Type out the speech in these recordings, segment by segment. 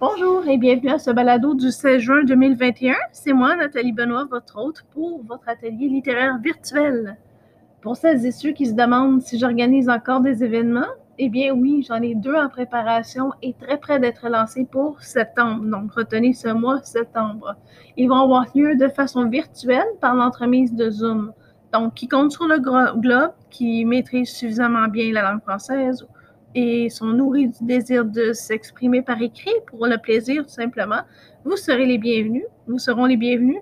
Bonjour et bienvenue à ce balado du 16 juin 2021. C'est moi, Nathalie Benoît, votre hôte pour votre atelier littéraire virtuel. Pour celles et ceux qui se demandent si j'organise encore des événements, eh bien oui, j'en ai deux en préparation et très près d'être lancés pour septembre. Donc retenez ce mois, septembre. Ils vont avoir lieu de façon virtuelle par l'entremise de Zoom. Donc, qui compte sur le globe, qui maîtrise suffisamment bien la langue française et sont nourris du désir de s'exprimer par écrit pour le plaisir, tout simplement, vous serez les bienvenus. Nous serons les bienvenus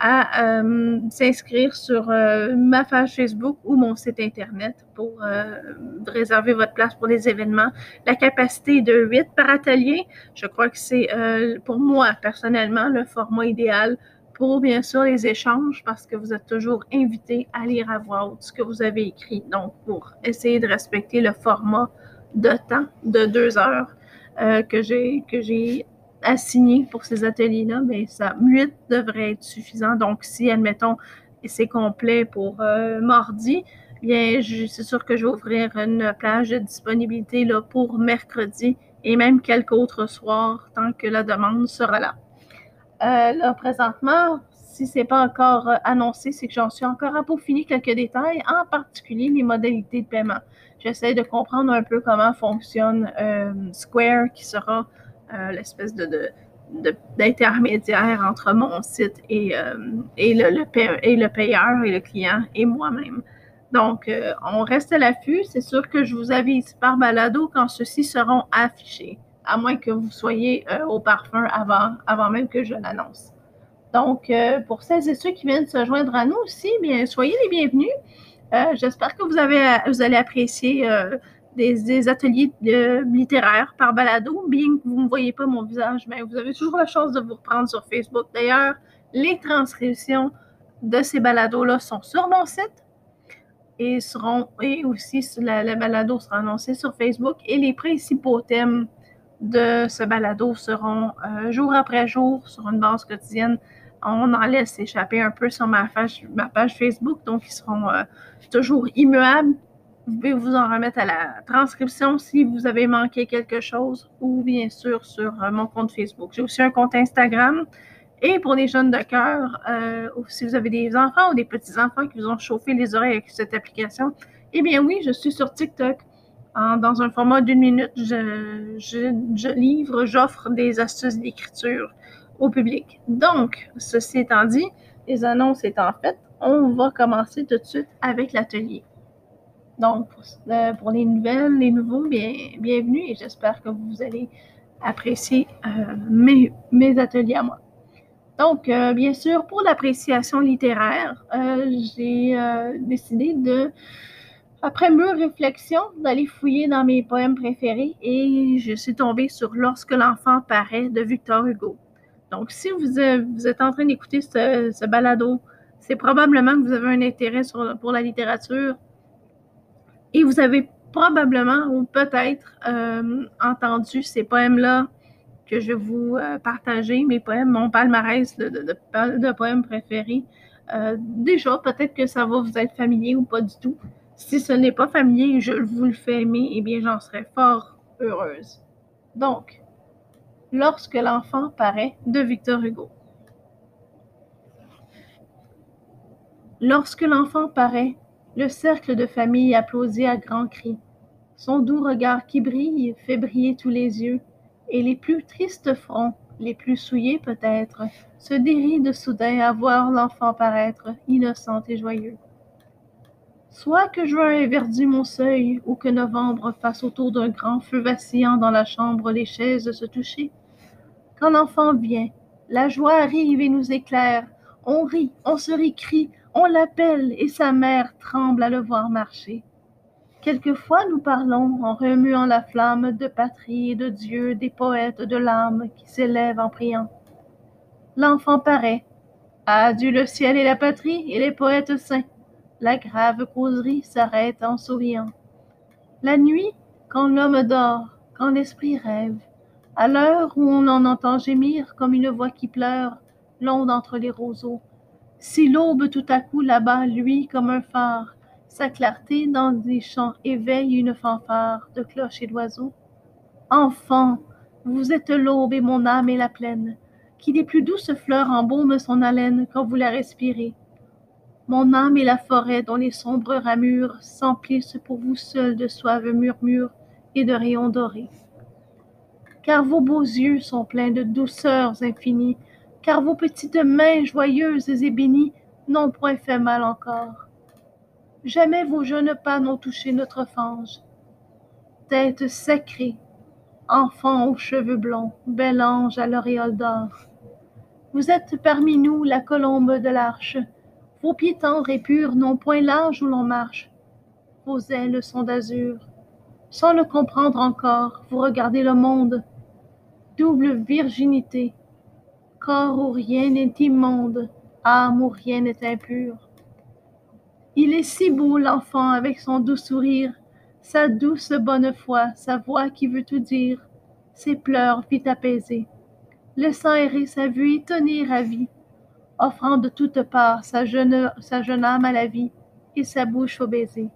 à euh, s'inscrire sur euh, ma page Facebook ou mon site Internet pour euh, réserver votre place pour les événements. La capacité de 8 par atelier, je crois que c'est pour moi personnellement le format idéal pour bien sûr les échanges parce que vous êtes toujours invité à lire à voix haute ce que vous avez écrit. Donc, pour essayer de respecter le format de temps de deux heures euh, que j'ai que j'ai assigné pour ces ateliers-là, mais ben, ça, 8 devrait être suffisant. Donc, si, admettons, c'est complet pour euh, mardi, bien, c'est sûr que je vais ouvrir une plage de disponibilité pour mercredi et même quelques autres soirs tant que la demande sera là. Euh, là, présentement, si ce n'est pas encore annoncé, c'est que j'en suis encore à peaufiner quelques détails, en particulier les modalités de paiement. J'essaie de comprendre un peu comment fonctionne euh, Square, qui sera euh, l'espèce de, d'intermédiaire entre mon site et, et, le, et le payeur et le client et moi-même. Donc, on reste à l'affût. C'est sûr que je vous avise par balado quand ceux-ci seront affichés, à moins que vous soyez au parfum avant, avant même que je l'annonce. Donc, euh, pour celles et ceux qui viennent se joindre à nous aussi, bien, soyez les bienvenus. Euh, j'espère que vous, avez, vous allez apprécier euh, des, ateliers littéraires par balado. Bien que vous ne voyez pas mon visage, mais vous avez toujours la chance de vous reprendre sur Facebook. D'ailleurs, les transcriptions de ces balados-là sont sur mon site et seront et aussi la, la balado sera annoncée sur Facebook et les principaux thèmes de ce balado seront jour après jour sur une base quotidienne on en laisse échapper un peu sur ma page, ma page Facebook, donc ils seront euh, toujours immuables. Vous pouvez vous en remettre à la transcription si vous avez manqué quelque chose ou bien sûr sur euh, mon compte Facebook. J'ai aussi un compte Instagram. Et pour les jeunes de cœur, euh, si vous avez des enfants ou des petits-enfants qui vous ont chauffé les oreilles avec cette application, eh bien oui, je suis sur TikTok. dans un format d'une minute, je livre, j'offre des astuces d'écriture au public. Donc, ceci étant dit, les annonces étant faites, on va commencer tout de suite avec l'atelier. Donc, euh, pour les nouvelles, les nouveaux, bien, bienvenue et j'espère que vous allez apprécier euh, mes, ateliers à moi. Donc, euh, bien sûr, pour l'appréciation littéraire, j'ai décidé de, après mûre réflexion, d'aller fouiller dans mes poèmes préférés et je suis tombée sur Lorsque l'enfant paraît de Victor Hugo. Donc, si vous, êtes en train d'écouter ce, balado, c'est probablement que vous avez un intérêt pour la littérature et vous avez probablement ou peut-être euh, entendu ces poèmes-là que je vais vous euh, partager, mes poèmes, mon palmarès de, poèmes préférés. Euh, déjà, peut-être que ça va vous être familier ou pas du tout. Si ce n'est pas familier, je vous le fais aimer, eh bien, j'en serais fort heureuse. Donc, Lorsque l'enfant paraît de Victor Hugo. Lorsque l'enfant paraît, le cercle de famille applaudit à grands cris. Son doux regard qui brille fait briller tous les yeux, et les plus tristes fronts, les plus souillés peut-être, se dérident soudain à voir l'enfant paraître, innocent et joyeux. Soit que juin ait verdi mon seuil, ou que novembre fasse autour d'un grand feu vacillant dans la chambre les chaises se toucher, quand l'enfant vient, la joie arrive et nous éclaire. On rit, on se récrie, on l'appelle et sa mère tremble à le voir marcher. Quelquefois nous parlons en remuant la flamme de patrie et de Dieu des poètes de l'âme qui s'élèvent en priant. L'enfant paraît. Adieu le ciel et la patrie et les poètes saints. La grave causerie s'arrête en souriant. La nuit, quand l'homme dort, quand l'esprit rêve, à l'heure où on en entend gémir comme une voix qui pleure, l'onde entre les roseaux. Si l'aube tout à coup là-bas luit comme un phare, sa clarté dans des champs éveille une fanfare de cloches et d'oiseaux. Enfant, Vous êtes l'aube et mon âme est la plaine, qui des plus douces fleurs embaume son haleine quand vous la respirez. Mon âme est la forêt dont les sombres ramures s'emplissent pour vous seul de suaves murmures et de rayons dorés. Car vos beaux yeux sont pleins de douceurs infinies, car vos petites mains joyeuses et bénies n'ont point fait mal encore. Jamais vos jeunes pas n'ont touché notre fange. Tête sacrée, enfant aux cheveux blonds, bel ange à l'auréole d'or. Vous êtes parmi nous la colombe de l'arche. Vos pieds tendres et purs n'ont point l'âge où l'on marche. Vos ailes sont d'azur. Sans le comprendre encore, vous regardez le monde. Double virginité, corps où rien n'est immonde, âme où rien n'est impur. Il est si beau l'enfant avec son doux sourire, sa douce bonne foi, sa voix qui veut tout dire, ses pleurs vite apaisés, laissant errer sa vue étonnée ravie, offrant de toutes parts sa jeune, sa jeune âme à la vie et sa bouche au baiser.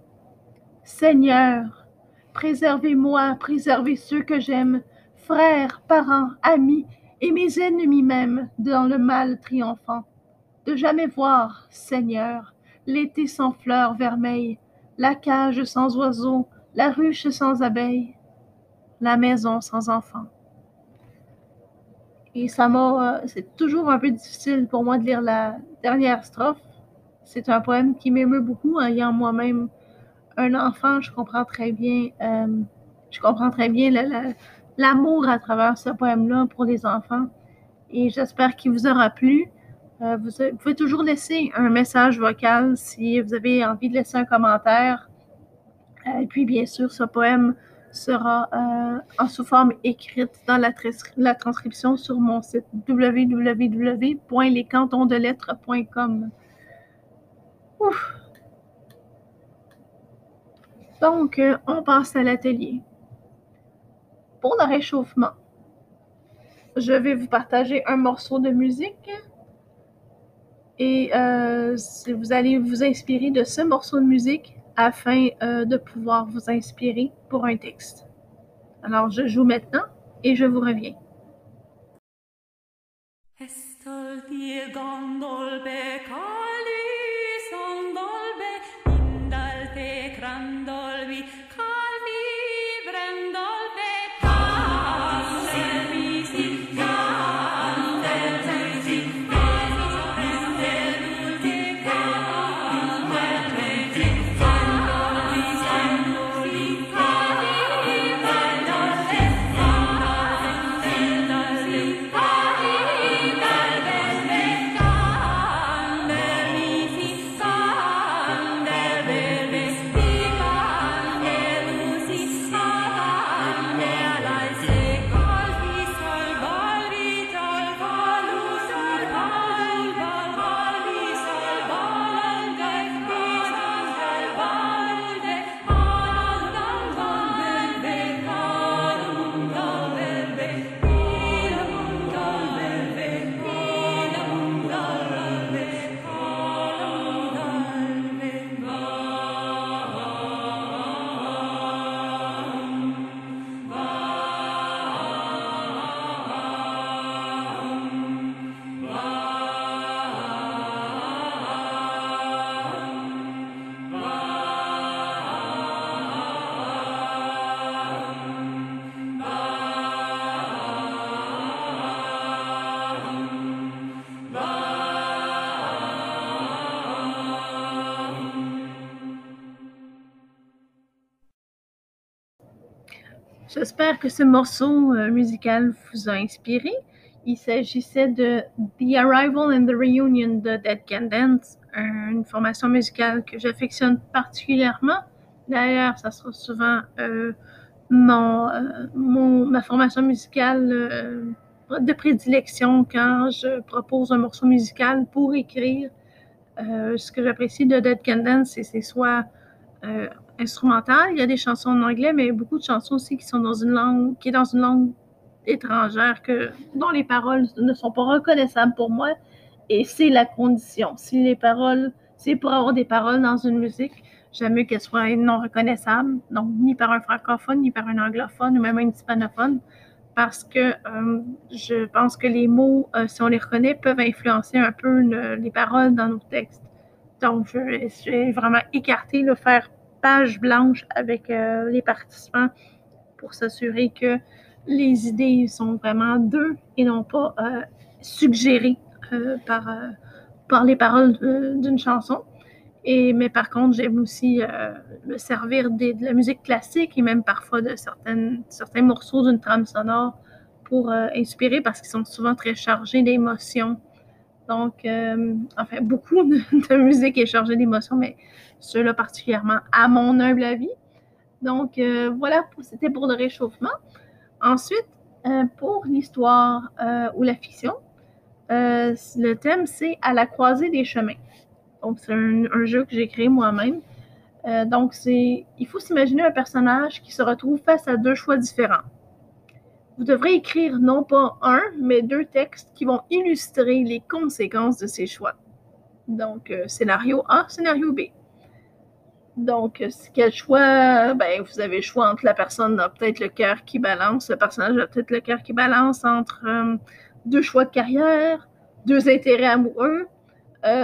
Seigneur, préservez-moi, préservez ceux que j'aime, frères, parents, amis et mes ennemis même dans le mal triomphant. De jamais voir, Seigneur, l'été sans fleurs vermeilles, la cage sans oiseaux, la ruche sans abeilles, la maison sans enfants. Et ça m'a, euh, c'est toujours un peu difficile pour moi de lire la dernière strophe. C'est un poème qui m'émeut beaucoup. Ayant moi-même un enfant, je comprends très bien, euh, je comprends très bien l'amour à travers ce poème-là pour les enfants. Et j'espère qu'il vous aura plu. Euh, vous, pouvez toujours laisser un message vocal si vous avez envie de laisser un commentaire. Euh, et puis, bien sûr, ce poème sera euh, en sous forme écrite dans la, transcription sur mon site www.lescantonsdelettres.com. Donc, on passe à l'atelier. Pour le réchauffement, je vais vous partager un morceau de musique et euh, vous allez vous inspirer de ce morceau de musique afin euh, de pouvoir vous inspirer pour un texte. Alors, je joue maintenant et je vous reviens. J'espère que ce morceau euh, musical vous a inspiré. Il s'agissait de The Arrival and the Reunion de Dead Can Dance, une formation musicale que j'affectionne particulièrement. D'ailleurs, ça sera souvent euh, euh, mon, ma formation musicale de prédilection quand je propose un morceau musical pour écrire. ce que j'apprécie de Dead Can Dance, c'est soit instrumentale. Il y a des chansons en anglais, mais beaucoup de chansons aussi qui sont dans une langue, qui est dans une langue étrangère, que, dont les paroles ne sont pas reconnaissables pour moi. Et c'est la condition. Si les paroles, c'est pour avoir des paroles dans une musique, j'aime mieux qu'elles soient non reconnaissables, donc ni par un francophone, ni par un anglophone, ou même un hispanophone. parce que euh, je pense que les mots, euh, si on les reconnaît, peuvent influencer un peu les paroles dans nos textes. Donc, je vais, vraiment écarter, le faire page blanche avec euh, les participants pour s'assurer que les idées sont vraiment d'eux et non pas suggérées par, par les paroles d'une chanson. Et, mais par contre, j'aime aussi me servir de la musique classique et même parfois de certaines, certains morceaux d'une trame sonore pour euh, inspirer parce qu'ils sont souvent très chargés d'émotions. Donc, euh, enfin, beaucoup de, musique est chargée d'émotions, mais ceux-là particulièrement, à mon humble avis. Donc, euh, voilà, c'était pour le réchauffement. Ensuite, pour l'histoire ou la fiction, le thème, c'est à la croisée des chemins. Donc, c'est un, jeu que j'ai créé moi-même. donc, c'est, il faut s'imaginer un personnage qui se retrouve face à deux choix différents vous devrez écrire non pas un, mais deux textes qui vont illustrer les conséquences de ces choix. Donc, euh, scénario A, scénario B. Donc, euh, quel choix? Ben, vous avez le choix entre la personne a peut-être le cœur qui balance, le personnage a peut-être le cœur qui balance entre euh, deux choix de carrière, deux intérêts amoureux,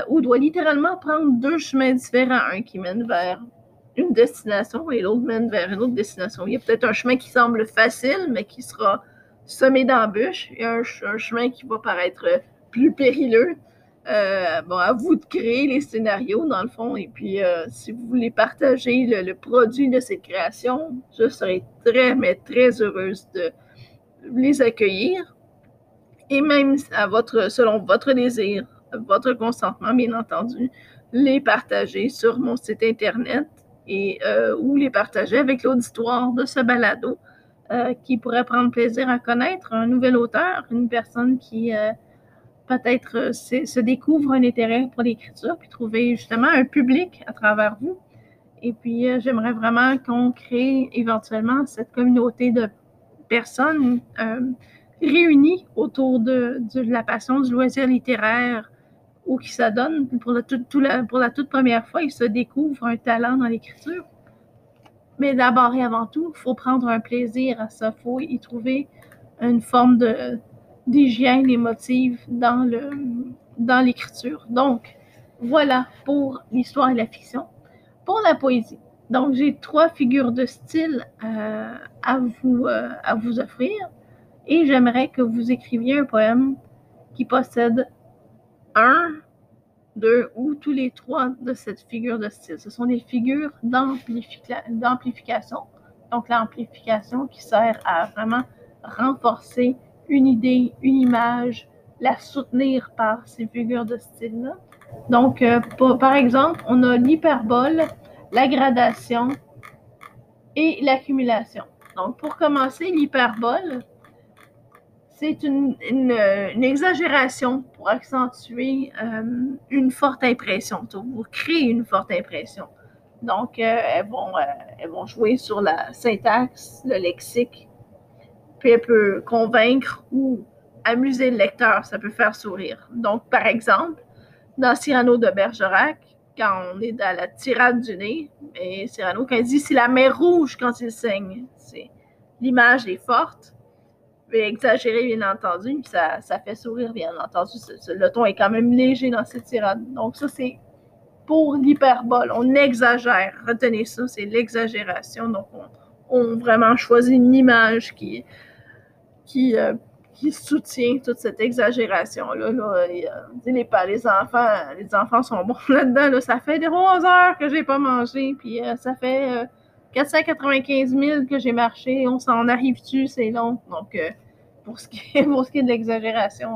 ou doit littéralement prendre deux chemins différents, un qui mène vers une destination et l'autre mène vers une autre destination. Il y a peut-être un chemin qui semble facile, mais qui sera semé d'embûches, et un, chemin qui va paraître plus périlleux. Euh, bon, à vous de créer les scénarios, dans le fond, et puis euh, si vous voulez partager le, produit de cette création, je serai très, mais très heureuse de les accueillir. Et même à votre, selon votre désir, votre consentement, bien entendu, les partager sur mon site Internet et euh, ou les partager avec l'auditoire de ce balado euh, qui pourrait prendre plaisir à connaître un nouvel auteur, une personne qui euh, peut-être se découvre un intérêt pour l'écriture, puis trouver justement un public à travers vous. Et puis, j'aimerais vraiment qu'on crée éventuellement cette communauté de personnes réunies autour de, de, la passion du loisir littéraire, ou qui s'adonnent pour, pour la toute première fois, ils se découvrent un talent dans l'écriture. Mais d'abord et avant tout, il faut prendre un plaisir à ça. Il faut y trouver une forme d'hygiène émotive dans, dans l'écriture. Donc, voilà pour l'histoire et la fiction. Pour la poésie, donc j'ai trois figures de style euh, à, vous, euh, à vous offrir et j'aimerais que vous écriviez un poème qui possède un, deux ou tous les trois de cette figure de style. Ce sont des figures d'amplification. Donc, l'amplification qui sert à vraiment renforcer une idée, une image, la soutenir par ces figures de style-là. Donc, euh, par exemple, on a l'hyperbole, la gradation et l'accumulation. Donc, pour commencer, l'hyperbole, c'est une, exagération pour accentuer euh, une forte impression, pour créer une forte impression. Donc, euh, elles, vont, euh, elles vont jouer sur la syntaxe, le lexique, puis elles peuvent convaincre ou amuser le lecteur, ça peut faire sourire. Donc, par exemple, dans Cyrano de Bergerac, quand on est dans la tirade du nez, et Cyrano, quand il dit c'est la mer rouge quand il saigne, l'image est forte, exagéré, bien entendu, puis ça, ça, fait sourire, bien entendu. le ton est quand même léger dans cette tirade. Donc, ça, c'est pour l'hyperbole. On exagère. Retenez ça, c'est l'exagération. Donc, on, vraiment choisit une image qui, qui, euh, qui soutient toute cette exagération-là. Là. les, les, enfants, les enfants sont bons là-dedans. Ça fait des 11 heures que j'ai pas mangé, puis euh, ça fait. Euh, 495 000 que j'ai marché, on s'en arrive-tu, c'est long. Donc, euh, pour, ce qui est, pour ce qui est de l'exagération,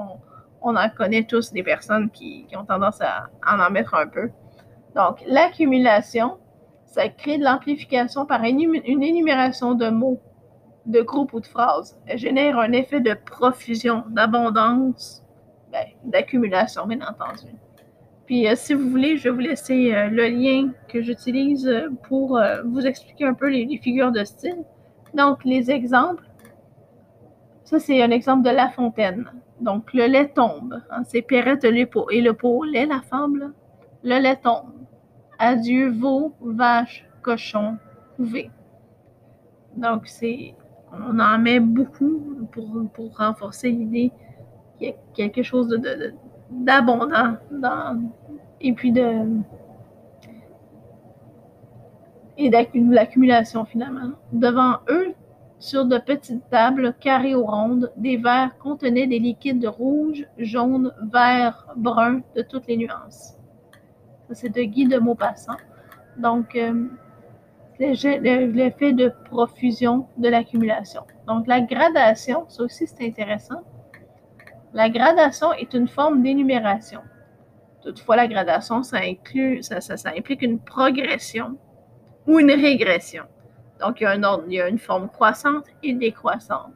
on, en connaît tous des personnes qui, ont tendance à, en mettre un peu. Donc, l'accumulation, ça crée de l'amplification par une, énumération de mots, de groupes ou de phrases. Elle génère un effet de profusion, d'abondance, ben, d'accumulation, bien entendu. Puis euh, si vous voulez, je vais vous laisser euh, le lien que j'utilise euh, pour vous expliquer un peu les, figures de style. Donc, les exemples. Ça, c'est un exemple de La Fontaine. Donc, le lait tombe. Hein, c'est Perrette et le pot lait, la fable. Le lait tombe. Adieu, veau, vache, cochon, couvé. Donc, c'est. on en met beaucoup pour, pour renforcer l'idée qu'il y a quelque chose d'abondant et puis de et l'accumulation finalement. Devant eux, sur de petites tables carrées ou rondes, des verres contenaient des liquides rouges, jaunes, verts, bruns, de toutes les nuances. C'est de Guy de Maupassant. Donc, euh, l'effet de profusion de l'accumulation. Donc, la gradation, ça aussi c'est intéressant. La gradation est une forme d'énumération. Toutefois, la gradation, ça, inclut, ça, implique une progression ou une régression. Donc, il y a, une forme croissante et décroissante.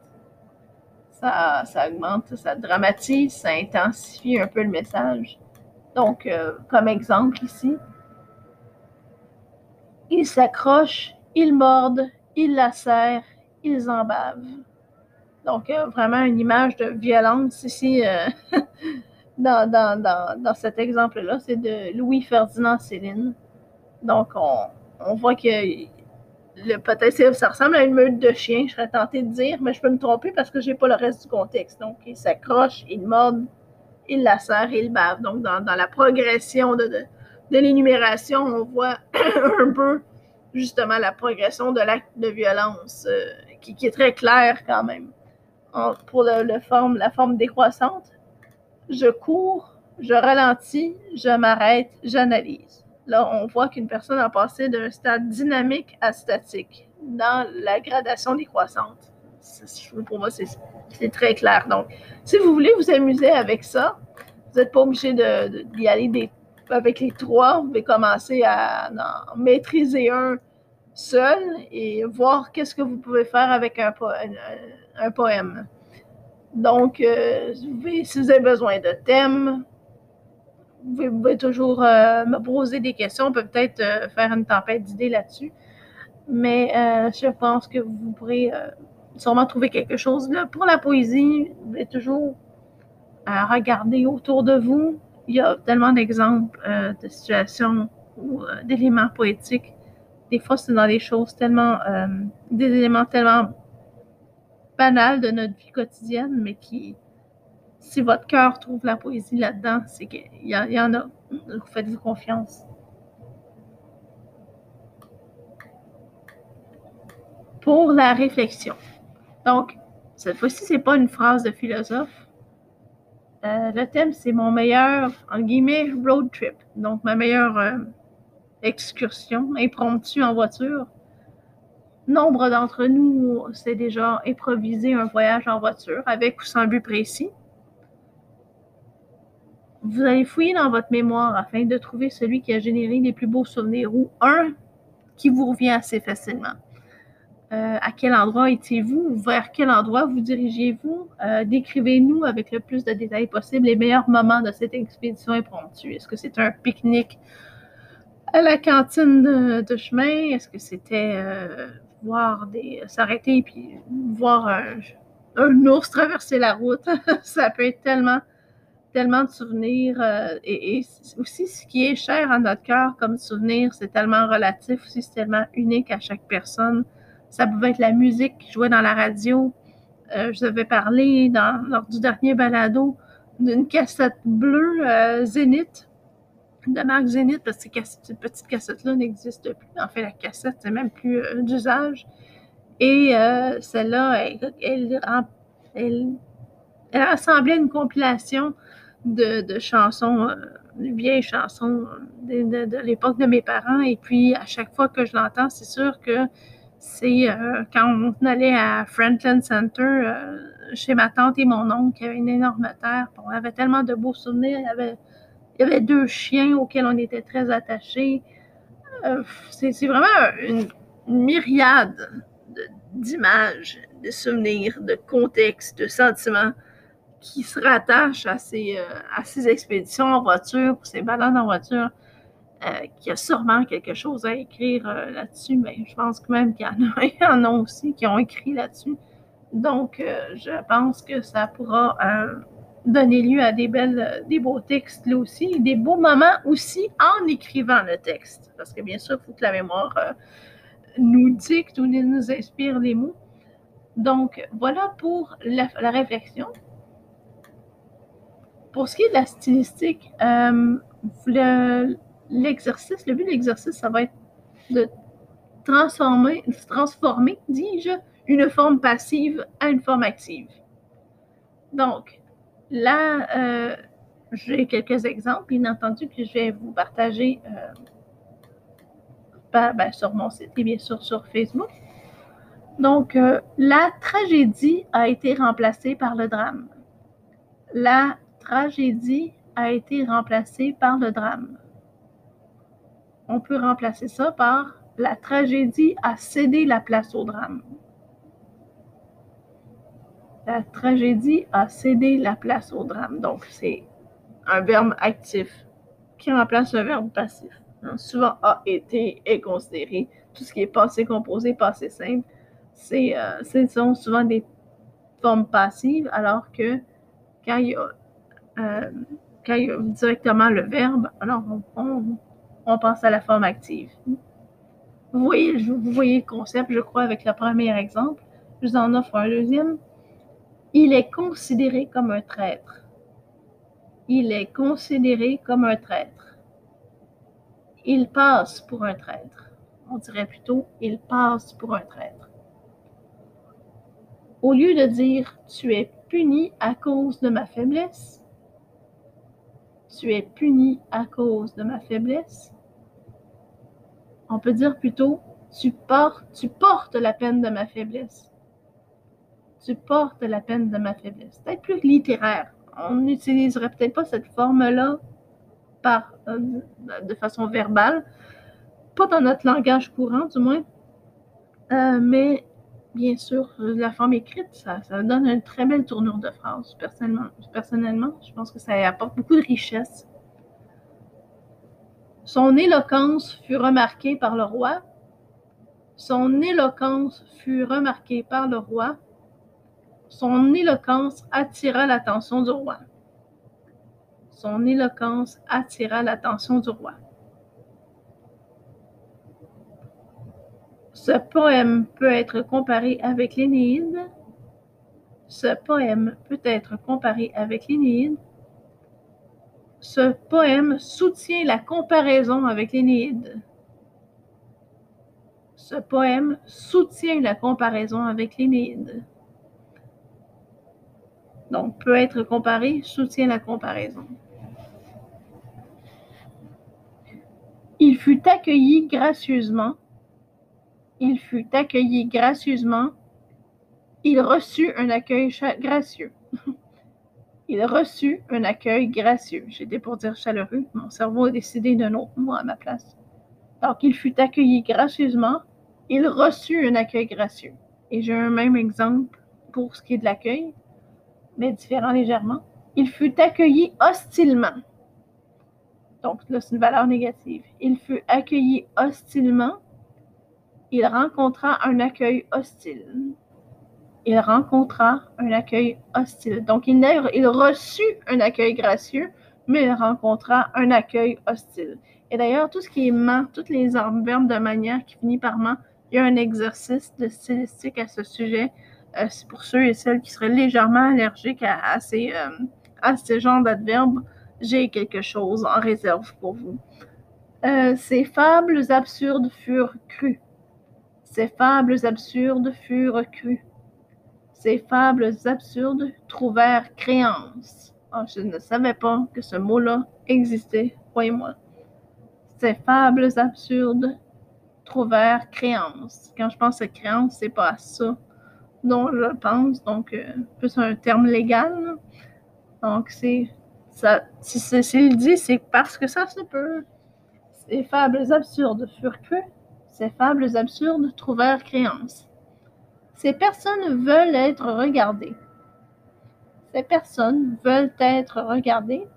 Ça, ça augmente, ça dramatise, ça intensifie un peu le message. Donc, euh, comme exemple ici, ils s'accrochent, ils mordent, ils lacèrent, ils en bavent. Donc, euh, vraiment une image de violence ici euh, dans, dans, dans, dans, cet exemple-là. C'est de Louis-Ferdinand Céline. Donc, on, on voit que peut-être ça ressemble à une meute de chiens, je serais tentée de dire, mais je peux me tromper parce que je n'ai pas le reste du contexte. Donc, il s'accroche, il morde, il lacère, il bave. Donc, dans, la progression de, de, l'énumération, on voit un peu justement la progression de l'acte de violence euh, qui, est très claire quand même. Pour forme, la forme décroissante, je cours, je ralentis, je m'arrête, j'analyse. Là, on voit qu'une personne a passé d'un stade dynamique à statique dans la gradation décroissante. Pour moi, c'est très clair. Donc, si vous voulez vous amuser avec ça, vous n'êtes pas obligé d'y aller avec les trois. Vous pouvez commencer à en maîtriser un seul et voir qu'est-ce que vous pouvez faire avec un, poème. Donc, euh, si vous avez besoin de thèmes, vous pouvez, toujours euh, me poser des questions. On peut peut-être euh, faire une tempête d'idées là-dessus. Mais je pense que vous pourrez sûrement trouver quelque chose. Pour la poésie, vous pouvez toujours regarder autour de vous. Il y a tellement d'exemples de situations ou d'éléments poétiques. Des fois, c'est dans des choses tellement, des éléments tellement banals de notre vie quotidienne, mais qui, si votre cœur trouve la poésie là-dedans, c'est qu'il y, y, en a. Faites-vous confiance. Pour la réflexion. Donc, cette fois-ci, ce n'est pas une phrase de philosophe. Euh, le thème, c'est mon meilleur, en guillemets, road trip. Donc, ma meilleure euh, excursion impromptue en voiture. Nombre d'entre nous, c'est déjà improvisé un voyage en voiture avec ou sans but précis. Vous allez fouiller dans votre mémoire afin de trouver celui qui a généré les plus beaux souvenirs ou un qui vous revient assez facilement. Euh, à quel endroit étiez-vous? Vers quel endroit vous dirigiez-vous? Euh, décrivez-nous avec le plus de détails possible les meilleurs moments de cette expédition impromptue. Est-ce que c'était un pique-nique à la cantine de, chemin? Est-ce que c'était euh, voir des s'arrêter et puis voir un, ours traverser la route? Ça peut être tellement tellement de souvenirs euh, et, aussi ce qui est cher à notre cœur comme souvenir, c'est tellement relatif aussi, c'est tellement unique à chaque personne. Ça pouvait être la musique qui jouait dans la radio. Euh, je devais parler dans, lors du dernier balado d'une cassette bleue euh, Zénith, de marque Zénith, parce que cette petite cassette-là n'existe plus. En fait, la cassette, c'est même plus d'usage. Et celle-là, elle, elle, elle, elle rassemblait une compilation de, chansons, euh, vieilles chansons de, l'époque de mes parents. Et puis, à chaque fois que je l'entends, c'est sûr que c'est euh, quand on allait à Franklin Center euh, chez ma tante et mon oncle qui avait une énorme terre. On avait tellement de beaux souvenirs. Il y avait deux chiens auxquels on était très attachés. c'est vraiment une, myriade d'images, de souvenirs, de contextes, de sentiments qui se rattache à ces, euh, à ces expéditions en voiture, ces balades en voiture, euh, qui a sûrement quelque chose à écrire euh, là-dessus, mais je pense que même qu'il y en a, aussi qui ont écrit là-dessus. Donc, je pense que ça pourra donner lieu à des belles, des beaux textes là aussi, des beaux moments aussi en écrivant le texte. Parce que bien sûr, il faut que la mémoire nous dicte ou nous inspire les mots. Donc, voilà pour la, réflexion. Pour ce qui est de la stylistique, euh, l'exercice, le, but de l'exercice, ça va être de transformer, transformer, dis-je, une forme passive à une forme active. Donc, là, euh, j'ai quelques exemples, bien entendu, que je vais vous partager euh, ben, sur mon site et bien sûr sur Facebook. Donc, euh, la tragédie a été remplacée par le drame. La tragédie a été remplacée par le drame. On peut remplacer ça par la tragédie a cédé la place au drame. La tragédie a cédé la place au drame. Donc, c'est un verbe actif qui remplace un verbe passif. Hein, souvent, a été est considéré. Tout ce qui est passé composé, passé simple, c'est, euh, ce sont souvent des formes passives, alors que quand il y a, euh, directement le verbe, alors on, on, passe à la forme active. Vous voyez, vous voyez le concept, je crois, avec le premier exemple. Je vous en offre un deuxième. Il est considéré comme un traître. Il est considéré comme un traître. Il passe pour un traître. On dirait plutôt il passe pour un traître. Au lieu de dire tu es puni à cause de ma faiblesse, tu es puni à cause de ma faiblesse, on peut dire plutôt tu portes, la peine de ma faiblesse. Tu portes la peine de ma faiblesse. Peut-être plus littéraire. On n'utiliserait peut-être pas cette forme-là par, euh, de façon verbale, pas dans notre langage courant du moins, euh, mais bien sûr, la forme écrite, ça, ça, donne une très belle tournure de phrase. Personnellement, personnellement, je pense que ça apporte beaucoup de richesse son éloquence fut remarquée par le roi. Son éloquence fut remarquée par le roi. Son éloquence attira l'attention du roi. Son éloquence attira l'attention du roi. Ce poème peut être comparé avec l'Énéide. Ce poème peut être comparé avec l'Énéide ce poème soutient la comparaison avec l'Énéide. Ce poème soutient la comparaison avec l'Énéide. Donc, peut être comparé, soutient la comparaison. Il fut accueilli gracieusement. Il fut accueilli gracieusement. Il reçut un accueil gracieux. Il reçut un accueil gracieux. J'étais pour dire chaleureux. Mon cerveau a décidé d'un autre mot à ma place. Donc, il fut accueilli gracieusement. Il reçut un accueil gracieux. Et j'ai un même exemple pour ce qui est de l'accueil, mais différent légèrement. Il fut accueilli hostilement. Donc, là, c'est une valeur négative. Il fut accueilli hostilement. Il rencontra un accueil hostile il rencontra un accueil hostile. Donc, il, reçut un accueil gracieux, mais il rencontra un accueil hostile. Et d'ailleurs, tout ce qui est ment, toutes les verbes de manière qui finit par ment, il y a un exercice de stylistique à ce sujet. Euh, c'est pour ceux et celles qui seraient légèrement allergiques à, ces, euh, à ce genre d'adverbes. J'ai quelque chose en réserve pour vous. Euh, ces fables absurdes furent crues. Ces fables absurdes furent crues. Ces fables absurdes trouvèrent créance. Oh, je ne savais pas que ce mot-là existait, croyez-moi. Ces fables absurdes trouvèrent créance. Quand je pense à créance, c'est pas à ça dont je pense, donc euh, plus un terme légal. Donc c'est ça. Si s'il dit, c'est parce que ça se peut. Ces fables absurdes furent crues. Ces fables absurdes trouvèrent créance. Ces personnes veulent être regardées. Ces personnes veulent être regardées.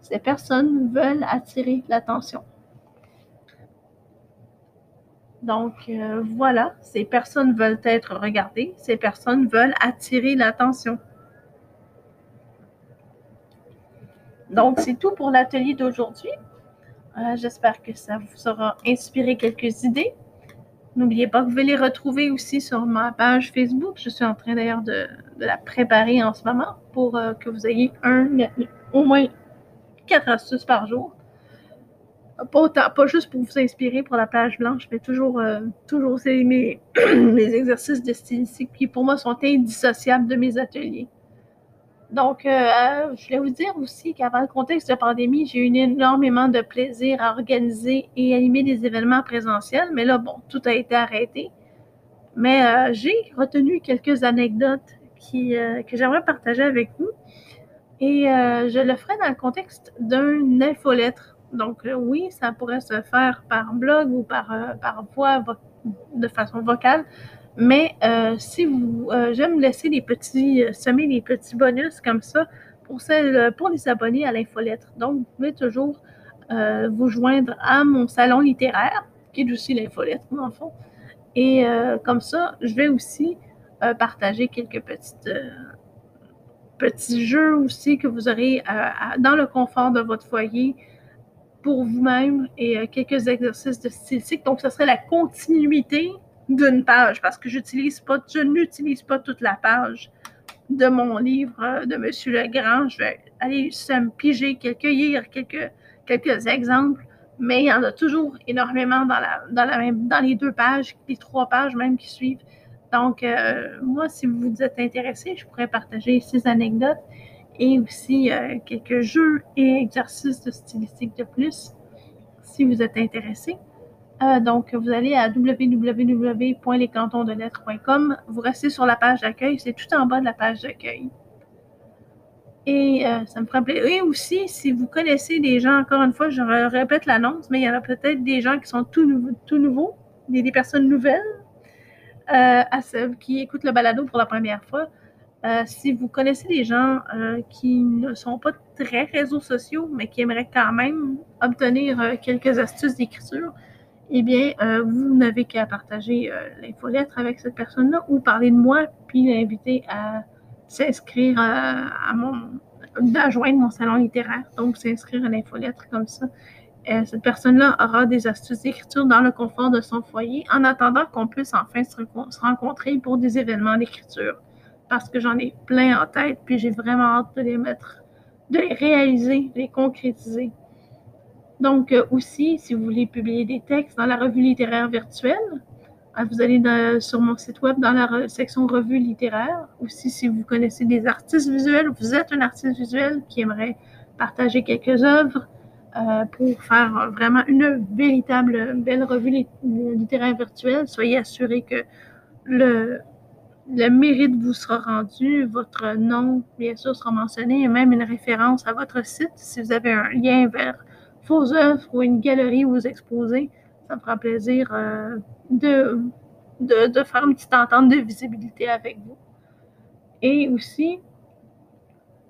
Ces personnes veulent attirer l'attention. Donc euh, voilà, ces personnes veulent être regardées. Ces personnes veulent attirer l'attention. Donc c'est tout pour l'atelier d'aujourd'hui. Euh, j'espère que ça vous aura inspiré quelques idées. N'oubliez pas que vous pouvez les retrouver aussi sur ma page Facebook. Je suis en train d'ailleurs de, la préparer en ce moment pour euh, que vous ayez un, au moins quatre astuces par jour. Pas, juste pour vous inspirer pour la page blanche, mais toujours, euh, toujours c'est mes, exercices de stylistique qui pour moi sont indissociables de mes ateliers. Donc, euh, je voulais vous dire aussi qu'avant le contexte de pandémie, j'ai eu énormément de plaisir à organiser et animer des événements présentiels. Mais là, bon, tout a été arrêté. Mais euh, j'ai retenu quelques anecdotes qui, euh, que j'aimerais partager avec vous. Et je le ferai dans le contexte d'un infolettre. Donc, oui, ça pourrait se faire par blog ou par, par voix de façon vocale. Mais euh, si vous, euh, j'aime laisser des petits, euh, semer des petits bonus comme ça pour, celles, pour les abonnés à l'infolettre. Donc, vous pouvez toujours vous joindre à mon salon littéraire, qui est aussi l'infolettre, en fond. Et comme ça, je vais aussi partager quelques petites, petits jeux aussi que vous aurez dans le confort de votre foyer pour vous-même et quelques exercices de stylistique. Donc, ce serait la continuité d'une page parce que j'utilise pas, je n'utilise pas toute la page de mon livre euh, de M. Legrand. Je vais aller me piger, quelques, lire quelques, quelques exemples, mais il y en a toujours énormément dans, la, dans, la dans les deux pages, les trois pages même qui suivent. Donc, euh, moi, si vous vous êtes intéressé, je pourrais partager ces anecdotes et aussi euh, quelques jeux et exercices de stylistique de plus, si vous êtes intéressé. Euh, donc, vous allez à www.lescantonsdelettres.com. Vous restez sur la page d'accueil. C'est tout en bas de la page d'accueil. Et euh, ça me ferait plaisir. Et aussi, si vous connaissez des gens, encore une fois, je répète l'annonce, mais il y en a peut-être des gens qui sont tout, nouveaux, des, personnes nouvelles qui écoutent le balado pour la première fois. Si vous connaissez des gens qui ne sont pas très réseaux sociaux, mais qui aimeraient quand même obtenir quelques astuces d'écriture, eh bien, euh, vous n'avez qu'à partager euh, l'infolettre avec cette personne-là ou parler de moi, puis l'inviter à s'inscrire à, mon, à joindre mon salon littéraire. Donc, s'inscrire à l'infolettre comme ça. Euh, cette personne-là aura des astuces d'écriture dans le confort de son foyer en attendant qu'on puisse enfin se rencontrer pour des événements d'écriture. Parce que j'en ai plein en tête, puis j'ai vraiment hâte de les mettre, de les réaliser, de les concrétiser. Donc, euh, aussi, si vous voulez publier des textes dans la revue littéraire virtuelle, euh, vous allez sur mon site web dans la section revue littéraire. Aussi, si vous connaissez des artistes visuels, vous êtes un artiste visuel qui aimerait partager quelques œuvres euh, pour faire vraiment une véritable belle revue littéraire virtuelle, soyez assuré que le, le mérite vous sera rendu, votre nom, bien sûr, sera mentionné et même une référence à votre site si vous avez un lien vers vos œuvres ou une galerie où vous exposez, ça me fera plaisir euh, de, faire une petite entente de visibilité avec vous. Et aussi,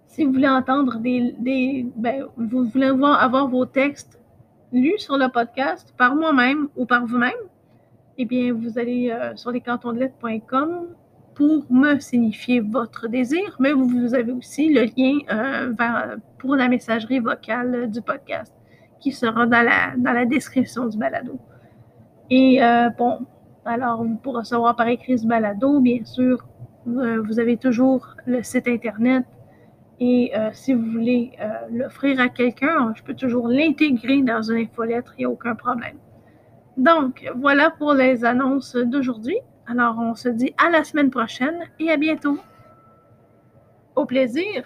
si vous voulez entendre des, des ben, vous voulez voir, avoir vos textes lus sur le podcast par moi-même ou par vous-même, eh bien, vous allez euh, sur lescantonsdelettres.com pour me signifier votre désir, mais vous, avez aussi le lien euh, pour la messagerie vocale du podcast qui sera dans la, description du balado. Et euh, bon, alors pour recevoir par écrit ce balado, bien sûr, euh, vous avez toujours le site Internet. Et si vous voulez l'offrir à quelqu'un, je peux toujours l'intégrer dans une infolettre, il n'y a aucun problème. Donc, voilà pour les annonces d'aujourd'hui. Alors, on se dit à la semaine prochaine et à bientôt. Au plaisir!